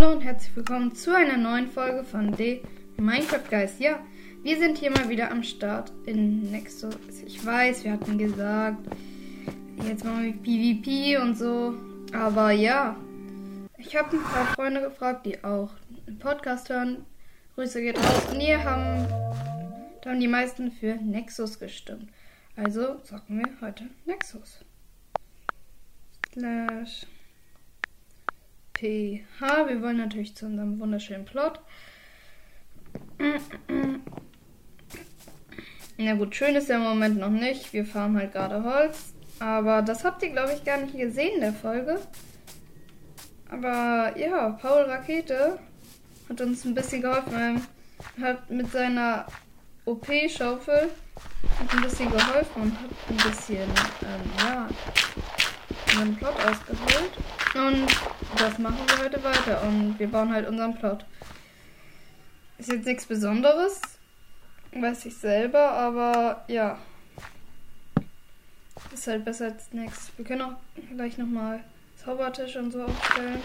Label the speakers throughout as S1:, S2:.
S1: Hallo und herzlich willkommen zu einer neuen Folge von The Minecraft Guys. Ja, wir sind hier mal wieder am Start in Nexus. Ich weiß, wir hatten gesagt, jetzt machen wir PvP und so. Aber ja, ich habe ein paar Freunde gefragt, die auch einen Podcast hören. Grüße geht raus. Und hier haben, da haben die meisten für Nexus gestimmt. Also sagen wir heute Nexus. Slash PH. Wir wollen natürlich zu unserem wunderschönen Plot. Na gut, schön ist der im Moment noch nicht. Wir fahren halt gerade Holz. Aber das habt ihr, glaube ich, gar nicht gesehen in der Folge. Aber ja, Paul Rakete hat uns ein bisschen geholfen. Er hat mit seiner OP-Schaufel ein bisschen geholfen und hat ein bisschen, ähm, ja, einen Plot ausgeholt. Und das machen wir heute weiter. Und wir bauen halt unseren Plot. Ist jetzt nichts Besonderes. Weiß ich selber, aber ja. Ist halt besser als nichts. Wir können auch gleich nochmal Zaubertisch und so aufstellen.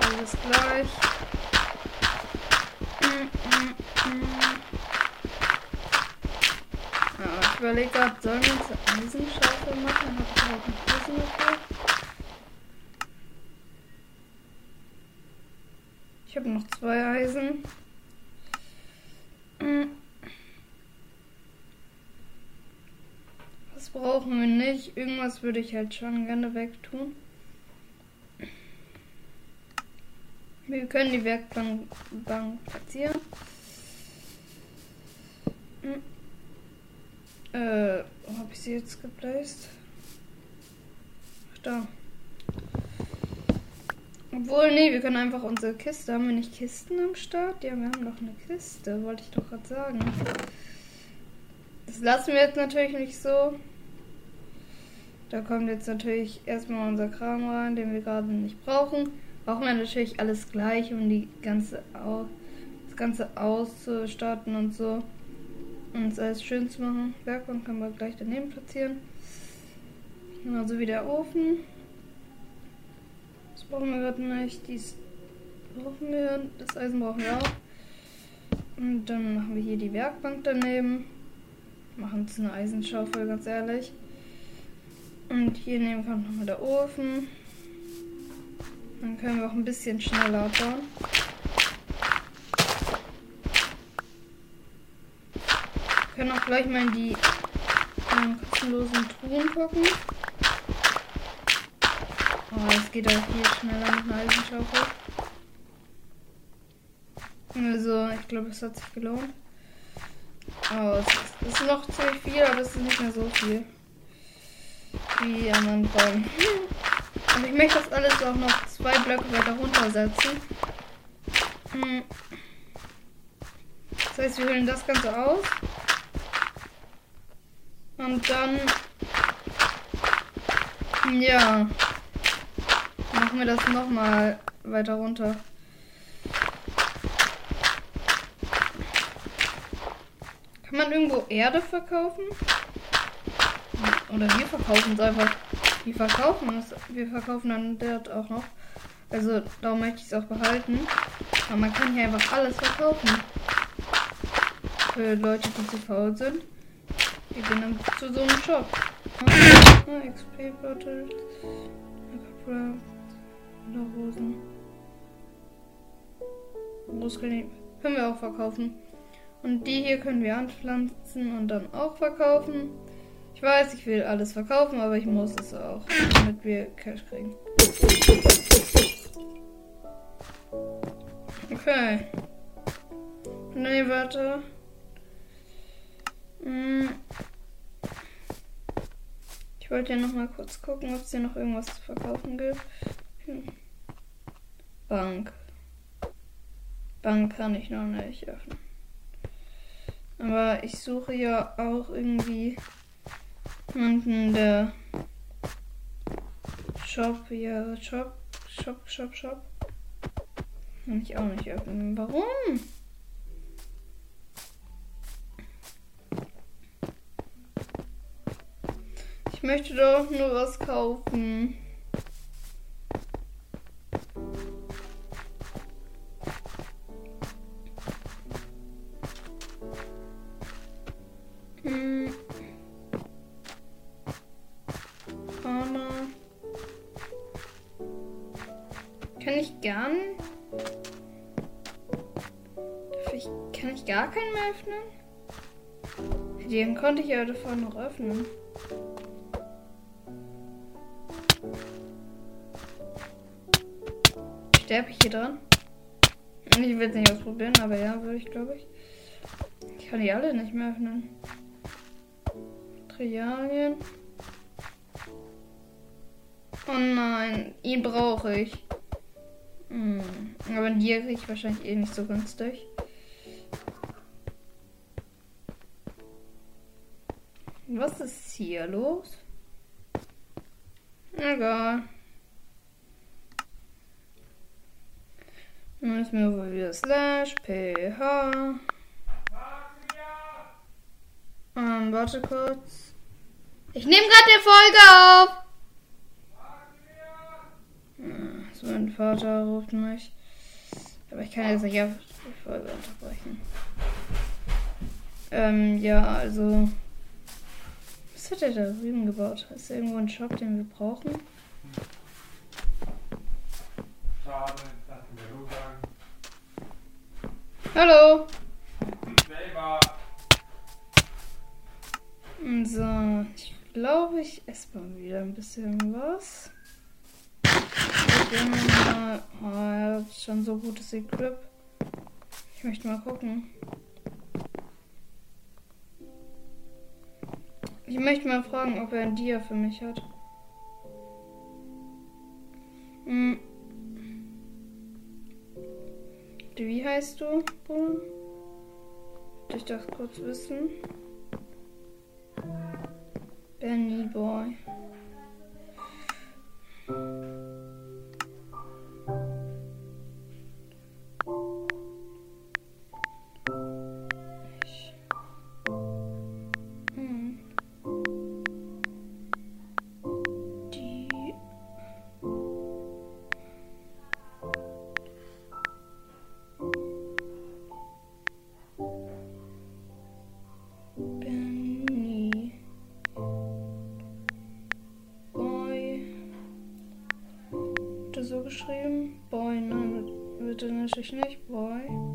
S1: Alles gleich. Ja, ich überlege gerade, sollen wir uns Eisenschaufel machen? Habe ich überhaupt ein Eisen dafür. Ich habe noch zwei Eisen. Das brauchen wir nicht. Irgendwas würde ich halt schon gerne wegtun. Wir können die Werkbank Bank platzieren. Äh, wo habe ich sie jetzt geplaced? Ach, da. Obwohl, nee, wir können einfach unsere Kiste. Haben wir nicht Kisten am Start? Ja, wir haben doch eine Kiste, wollte ich doch gerade sagen. Das lassen wir jetzt natürlich nicht so. Da kommt jetzt natürlich erstmal unser Kram rein, den wir gerade nicht brauchen. Brauchen wir natürlich alles gleich, um die ganze Au das Ganze auszustatten und so. Und es alles schön zu machen. Werkbank können wir gleich daneben platzieren. Genauso wie der Ofen. Das brauchen wir gerade nicht. Dies brauchen wir. Das Eisen brauchen wir auch. Und dann machen wir hier die Werkbank daneben. Machen uns eine Eisenschaufel, ganz ehrlich. Und hier neben kommt nochmal der Ofen. Dann können wir auch ein bisschen schneller bauen. Wir können auch gleich mal in die kostenlosen Truhen gucken. Oh, es geht auch viel schneller mit einer Eisenschaufel. Also, ich glaube, es hat sich gelohnt. Oh, es ist noch ziemlich viel, aber es ist nicht mehr so viel wie am Anfang. Und ich möchte das alles auch noch zwei Blöcke weiter runtersetzen. Hm. Das heißt, wir holen das Ganze aus. Und dann... Ja. Machen wir das nochmal weiter runter. Kann man irgendwo Erde verkaufen? Oder wir verkaufen es einfach. Wir verkaufen es. Wir verkaufen dann dort auch noch. Also darum möchte ich es auch behalten. Aber man kann hier einfach alles verkaufen. Für Leute, die zu faul sind. Die gehen dann zu so einem Shop. Ah, XP Bottles. Rosen. Muskeln können wir auch verkaufen. Und die hier können wir anpflanzen und dann auch verkaufen. Ich weiß, ich will alles verkaufen, aber ich muss es auch, damit wir Cash kriegen. Okay. Nee, warte. Hm. Ich wollte ja noch mal kurz gucken, ob es hier noch irgendwas zu verkaufen gibt. Bank. Bank kann ich noch nicht öffnen. Aber ich suche ja auch irgendwie Unten der Shop, ja, Shop, Shop, Shop, Shop. Kann ich auch nicht öffnen. Warum? Ich möchte doch nur was kaufen. Gar nicht. Ich, kann ich gar keinen mehr öffnen? Den konnte ich ja davor noch öffnen. Sterbe ich hier dran? Ich will es nicht ausprobieren, aber ja, würde ich, glaube ich. Ich kann die alle nicht mehr öffnen. Materialien. Oh nein, ihn brauche ich. Hm. Aber die kriege ich wahrscheinlich eh nicht so ganz durch. Was ist hier los? Egal. Dann müssen wir wohl wieder slash ph. Ähm, warte kurz. Ich nehme gerade die Folge auf. Hm, so, mein Vater ruft mich. Aber ich kann jetzt nicht auf die Folge unterbrechen. Ähm, ja, also. Was hat er da drüben gebaut? Ist irgendwo ein Shop, den wir brauchen?
S2: Schade, das wir so sagen.
S1: Hallo!
S2: Selber.
S1: So, ich glaube, ich esse mal wieder ein bisschen was. Mal, oh, er hat schon so gutes Equip. Ich möchte mal gucken. Ich möchte mal fragen, ob er ein Dia für mich hat. Hm. Wie heißt du, Bruder? Wollte ich das kurz wissen. Benny Boy. Geschrieben? Boy, nein, er natürlich nicht. Boy.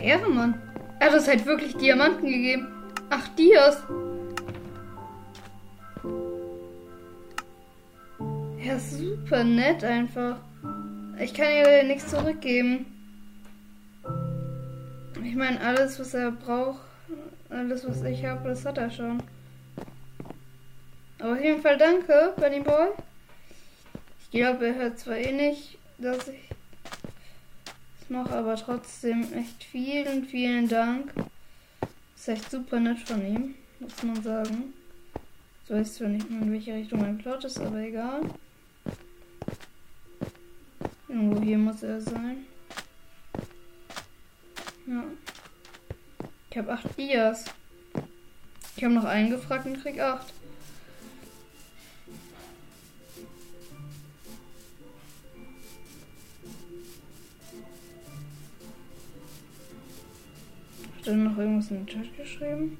S1: Junge, einfach Ehre, Mann. Er hat uns halt wirklich Diamanten gegeben. Ach, Dias. Ja, super nett einfach. Ich kann ihr nichts zurückgeben. Ich meine, alles, was er braucht, alles, was ich habe, das hat er schon. Aber auf jeden Fall danke, Benny Boy. Ich glaube, er hört zwar eh nicht, dass ich mache, aber trotzdem echt vielen, vielen Dank. Ist echt super nett von ihm, muss man sagen. Ich weiß zwar nicht mehr, in welche Richtung mein Plot ist, aber egal. Irgendwo hier muss er sein. Ja. Ich habe acht Dias. Ich habe noch einen gefragt und krieg acht. Er noch irgendwas in den Chat geschrieben?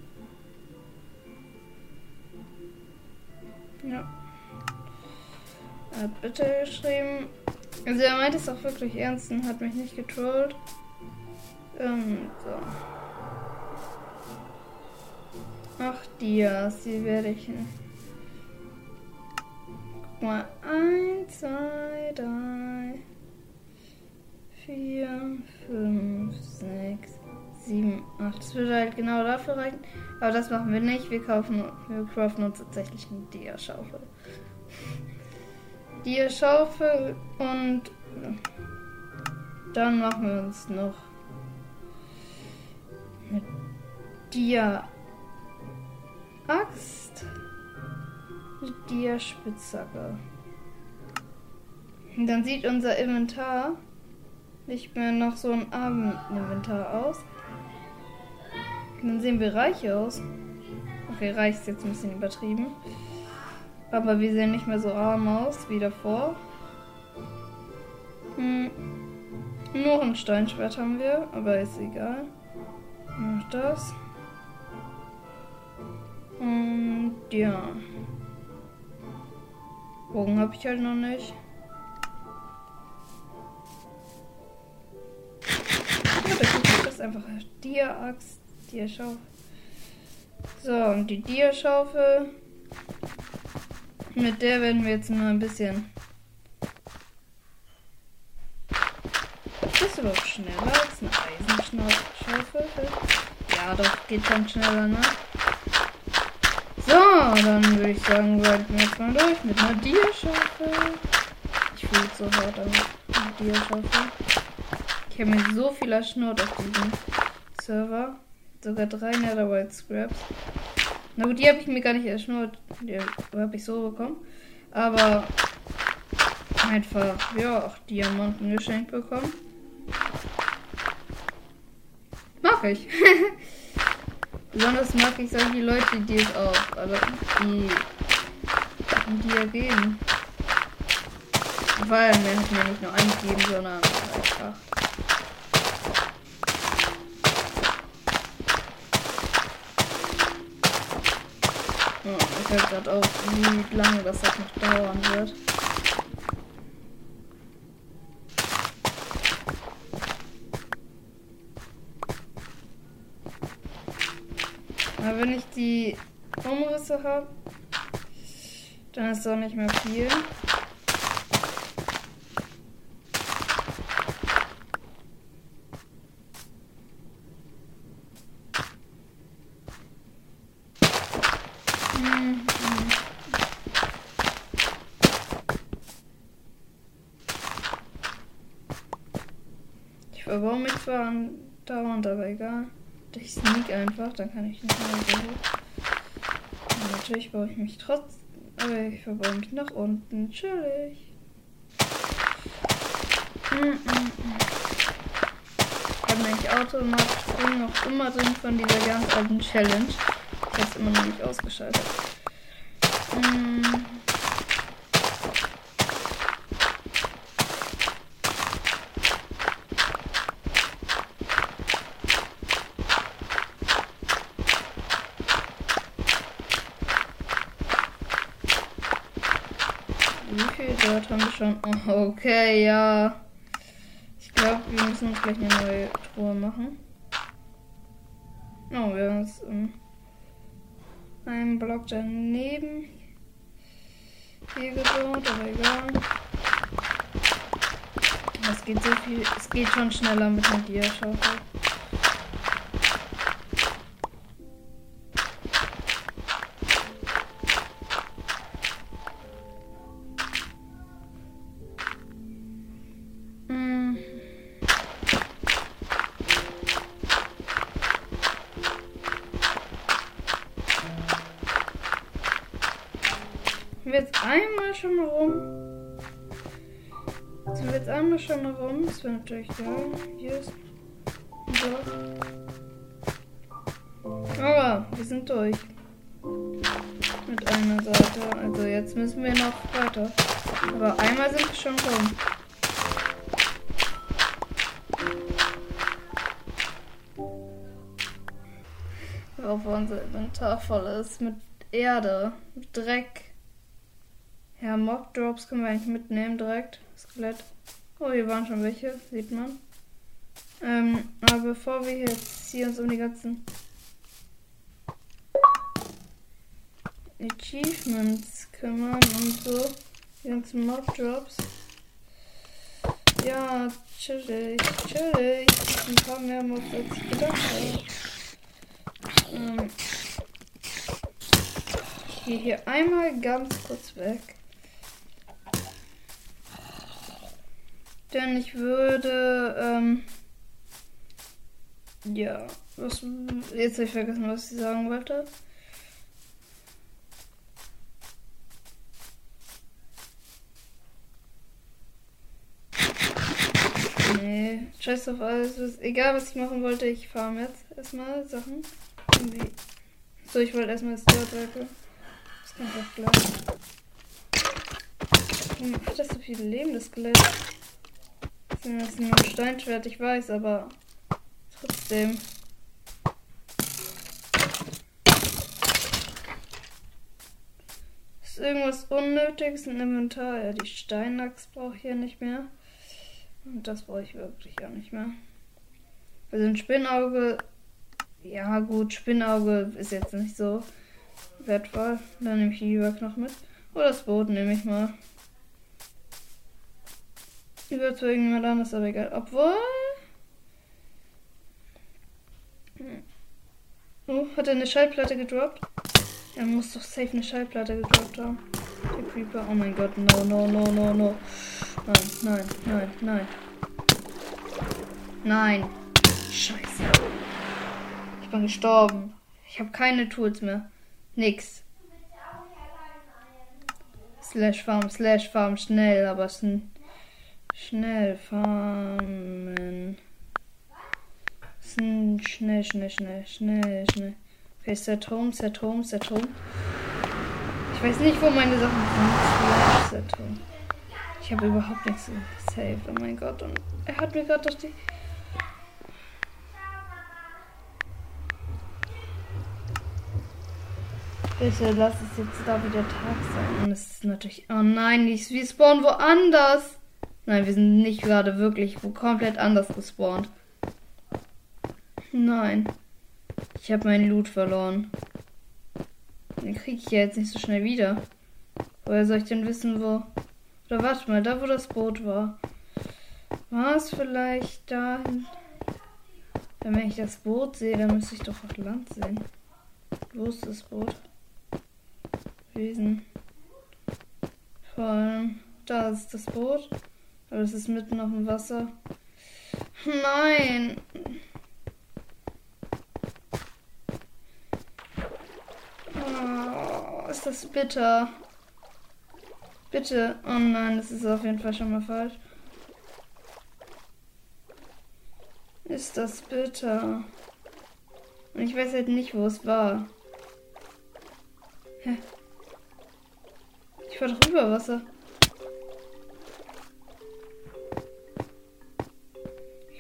S1: Ja. Er hat bitte geschrieben. Also er meint es auch wirklich ernst und hat mich nicht getrollt. Ähm, so. Ach, Dias, die werde ich. Guck mal. Eins, zwei, Das würde halt genau dafür reichen. Aber das machen wir nicht. Wir kaufen, wir craften uns tatsächlich eine Dia-Schaufel. Dia-Schaufel und dann machen wir uns noch eine Dia-Axt. Die Spitzhacke. Dann sieht unser Inventar nicht mehr noch so ein Abendinventar aus. Dann sehen wir reich aus. Okay, reich ist jetzt ein bisschen übertrieben. Aber wir sehen nicht mehr so arm aus wie davor. Hm. Nur ein Steinschwert haben wir, aber ist egal. Noch das. Und ja. Bogen habe ich halt noch nicht. Ja, das ist einfach Dia-Axt, Dia-Schaufel. So, und die Dia-Schaufel. Mit der werden wir jetzt nur ein bisschen. Ist überhaupt schneller als eine Eisenschaufel? Ja, doch, geht schon schneller, ne? So, dann würde ich sagen, wollten wir jetzt mal durch mit einer Dia-Schaufel. Ich fühle so hart an Dia-Schaufel. Ich habe mir so viel erschnurrt auf diesem Server. Sogar drei Netherite Scraps. Na gut, die habe ich mir gar nicht erschnurrt. Die habe ich so bekommen. Aber einfach, ja, auch Diamanten geschenkt bekommen. Mag ich. Besonders mag ich solche Leute, die es auch, also die, die ja geben. Weil mir hat mir nicht nur eingegeben, sondern einfach. Oh, ich fällt gerade auf, wie lange das halt noch dauern wird. Aber wenn ich die Umrisse habe, dann ist doch nicht mehr viel. Mhm. Ich zwar dauernd, aber egal. Ich sneak einfach, dann kann ich nicht mehr so natürlich baue ich mich trotz, aber ich verbaue mich nach unten. Chillig. Mm -mm -mm. Ich habe nämlich automatisch noch immer drin von dieser ganz alten Challenge. Ich habe es immer noch nicht ausgeschaltet. Mm. Wie viel dort haben wir schon? Oh, okay, ja. Ich müssen uns gleich eine neue Truhe machen. Oh, wir uns um, einen Block daneben hier gebaut, aber egal. Es geht so viel, es geht schon schneller mit der Dia-Schaufel. Das wäre natürlich geil. Hier ist so. Aber wir sind durch. Mit einer Seite. Also jetzt müssen wir noch weiter. Aber einmal sind wir schon rum. Auf unser Inventar voll ist mit Erde, mit Dreck. Ja, Mob Drops können wir eigentlich mitnehmen direkt. Skelett. Oh, hier waren schon welche, sieht man. Ähm, aber bevor wir jetzt hier uns um die ganzen Achievements kümmern und so, die ganzen Mob Drops. Ja, chillig, chillig. Ein paar mehr Mobs als ich gedacht habe. Ähm, ich gehe hier einmal ganz kurz weg. Denn ich würde. Ähm, ja, was, jetzt habe ich vergessen, was ich sagen wollte. Nee, scheiß auf alles. egal, was ich machen wollte, ich farm jetzt erstmal Sachen. Irgendwie. So, ich wollte erstmal das Tierwerke. Das kann ich auch gleich. Hm, Warum hat das so viel Leben, das Skelett? Das ist nur ein Steinschwert, ich weiß, aber trotzdem. Ist irgendwas Unnötiges im Inventar? Ja, die Steinachs brauche ich ja nicht mehr. Und das brauche ich wirklich auch nicht mehr. Also ein Spinnauge. Ja, gut, Spinnauge ist jetzt nicht so wertvoll. Dann nehme ich die Überknochen mit. Oder das Boot nehme ich mal. Überzeugen niemand anders, aber egal. Obwohl. Hm. Oh, hat er eine Schallplatte gedroppt? Er muss doch safe eine Schallplatte gedroppt haben. Der Creeper. Oh mein Gott, no, no, no, no, no. Nein, nein, nein, nein. Nein. Scheiße. Ich bin gestorben. Ich habe keine Tools mehr. Nix. Slash Farm, Slash Farm, schnell, aber es sind Schnell farmen. Schnell, schnell, schnell, schnell, schnell. Okay, set home, set home, set home. Ich weiß nicht, wo meine Sachen sind. Ich habe überhaupt nichts gesaved. Oh mein Gott. Und er hat mir gerade doch die. Bitte lass es jetzt da wieder Tag sein. Und es ist natürlich. Oh nein, ich, wir spawnen woanders. Nein, wir sind nicht gerade wirklich komplett anders gespawnt. Nein. Ich habe meinen Loot verloren. Den kriege ich ja jetzt nicht so schnell wieder. Woher soll ich denn wissen, wo? Oder warte mal, da wo das Boot war. War es vielleicht da? Wenn ich das Boot sehe, dann müsste ich doch auch Land sehen. Wo ist das Boot? Wesen. Vor allem, da ist das Boot. Aber es ist mitten auf dem Wasser. Nein. Oh, ist das bitter. Bitte. Oh nein, das ist auf jeden Fall schon mal falsch. Ist das bitter. Und ich weiß halt nicht, wo es war. Hä? Ich war doch über Wasser.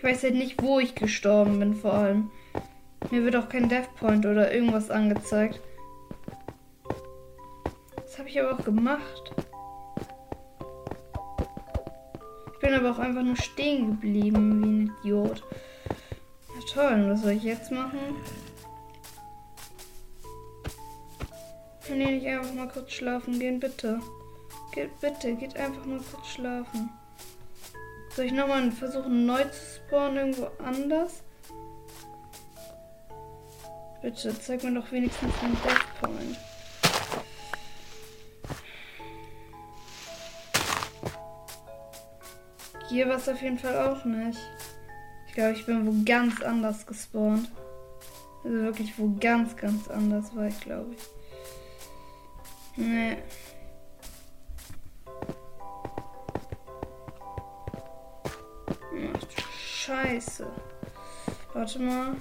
S1: Ich weiß halt nicht, wo ich gestorben bin, vor allem. Mir wird auch kein Death Point oder irgendwas angezeigt. Das habe ich aber auch gemacht. Ich bin aber auch einfach nur stehen geblieben, wie ein Idiot. Ja toll, und was soll ich jetzt machen? Kann ich nicht einfach mal kurz schlafen gehen, bitte? Geht bitte, geht einfach mal kurz schlafen. Soll ich nochmal versuchen neu zu spawnen irgendwo anders? Bitte, zeig mir doch wenigstens einen Death Point. Hier war es auf jeden Fall auch nicht. Ich glaube, ich bin wo ganz anders gespawnt. Also wirklich wo ganz, ganz anders war ich, glaube ich. Nee. Scheiße. Warte mal.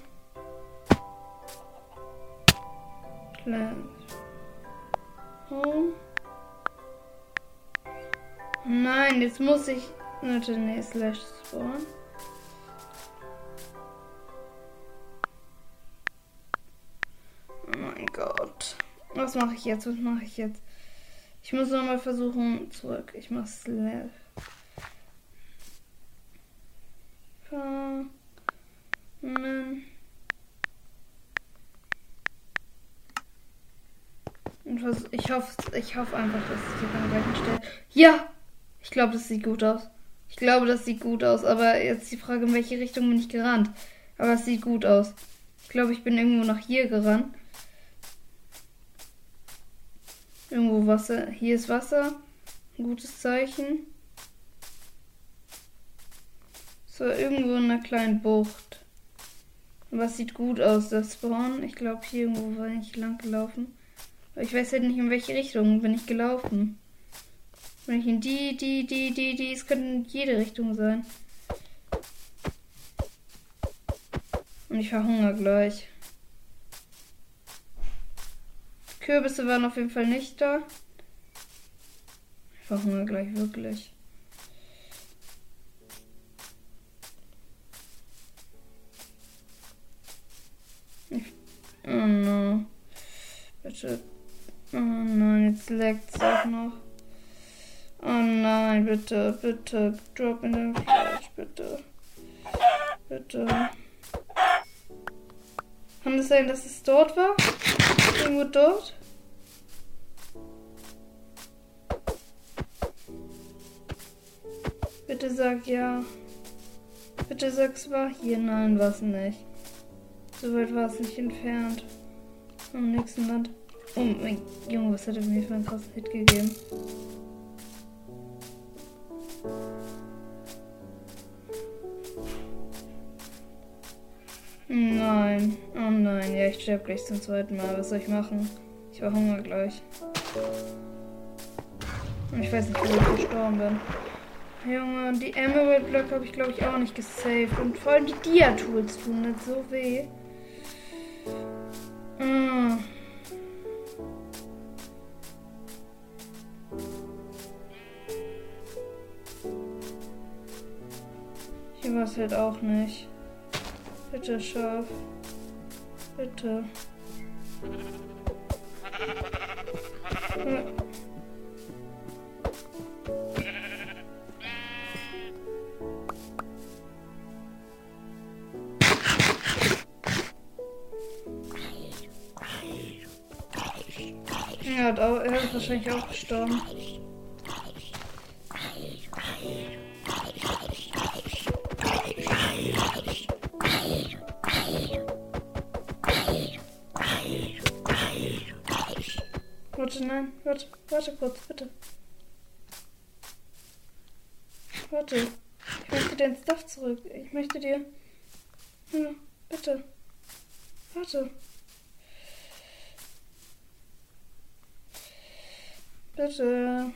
S1: Home. Nein, jetzt muss ich. Warte, nee, slash spawn. Oh mein Gott. Was mache ich jetzt? Was mache ich jetzt? Ich muss nochmal versuchen zurück. Ich mache slash. Farmen. Und ich hoffe, ich hoffe einfach, dass ich hier an der gleichen Stelle. Ja! Ich glaube, das sieht gut aus. Ich glaube, das sieht gut aus. Aber jetzt die Frage, in welche Richtung bin ich gerannt? Aber es sieht gut aus. Ich glaube, ich bin irgendwo nach hier gerannt. Irgendwo Wasser. Hier ist Wasser. Ein gutes Zeichen. So, irgendwo in einer kleinen Bucht. Was sieht gut aus, das Spawn? Ich glaube, hier irgendwo war ich lang gelaufen. Ich weiß halt nicht, in welche Richtung bin ich gelaufen. Bin ich in die, die, die, die, die. Es könnte in jede Richtung sein. Und ich verhungere gleich. Kürbisse waren auf jeden Fall nicht da. Ich verhungere gleich wirklich. Oh no. Bitte. Oh nein, jetzt leckt es auch noch. Oh nein, bitte, bitte. Drop in den Fleisch, bitte. Bitte. Kann es sein, dass es dort war? Irgendwo dort? Bitte sag ja. Bitte sag es war hier. Nein, war es nicht. So weit war es nicht entfernt. Am nächsten Land. Oh mein Junge, was hat er mir für einen krassen Hit gegeben? Nein, oh nein, ja, ich sterbe gleich zum zweiten Mal. Was soll ich machen? Ich war Hunger gleich. Und ich weiß nicht, wo ich gestorben bin. Junge, die Emerald Block habe ich glaube ich auch nicht gesaved. Und vor allem die Dia-Tools tun nicht so weh. Es halt auch nicht. Bitte, Schaf. Bitte. Hat auch, er ist wahrscheinlich auch gestorben. Warte, nein, warte, warte kurz, bitte. Warte. Ich möchte dein Stuff zurück. Ich möchte dir. Ja, bitte. Warte. Bitte.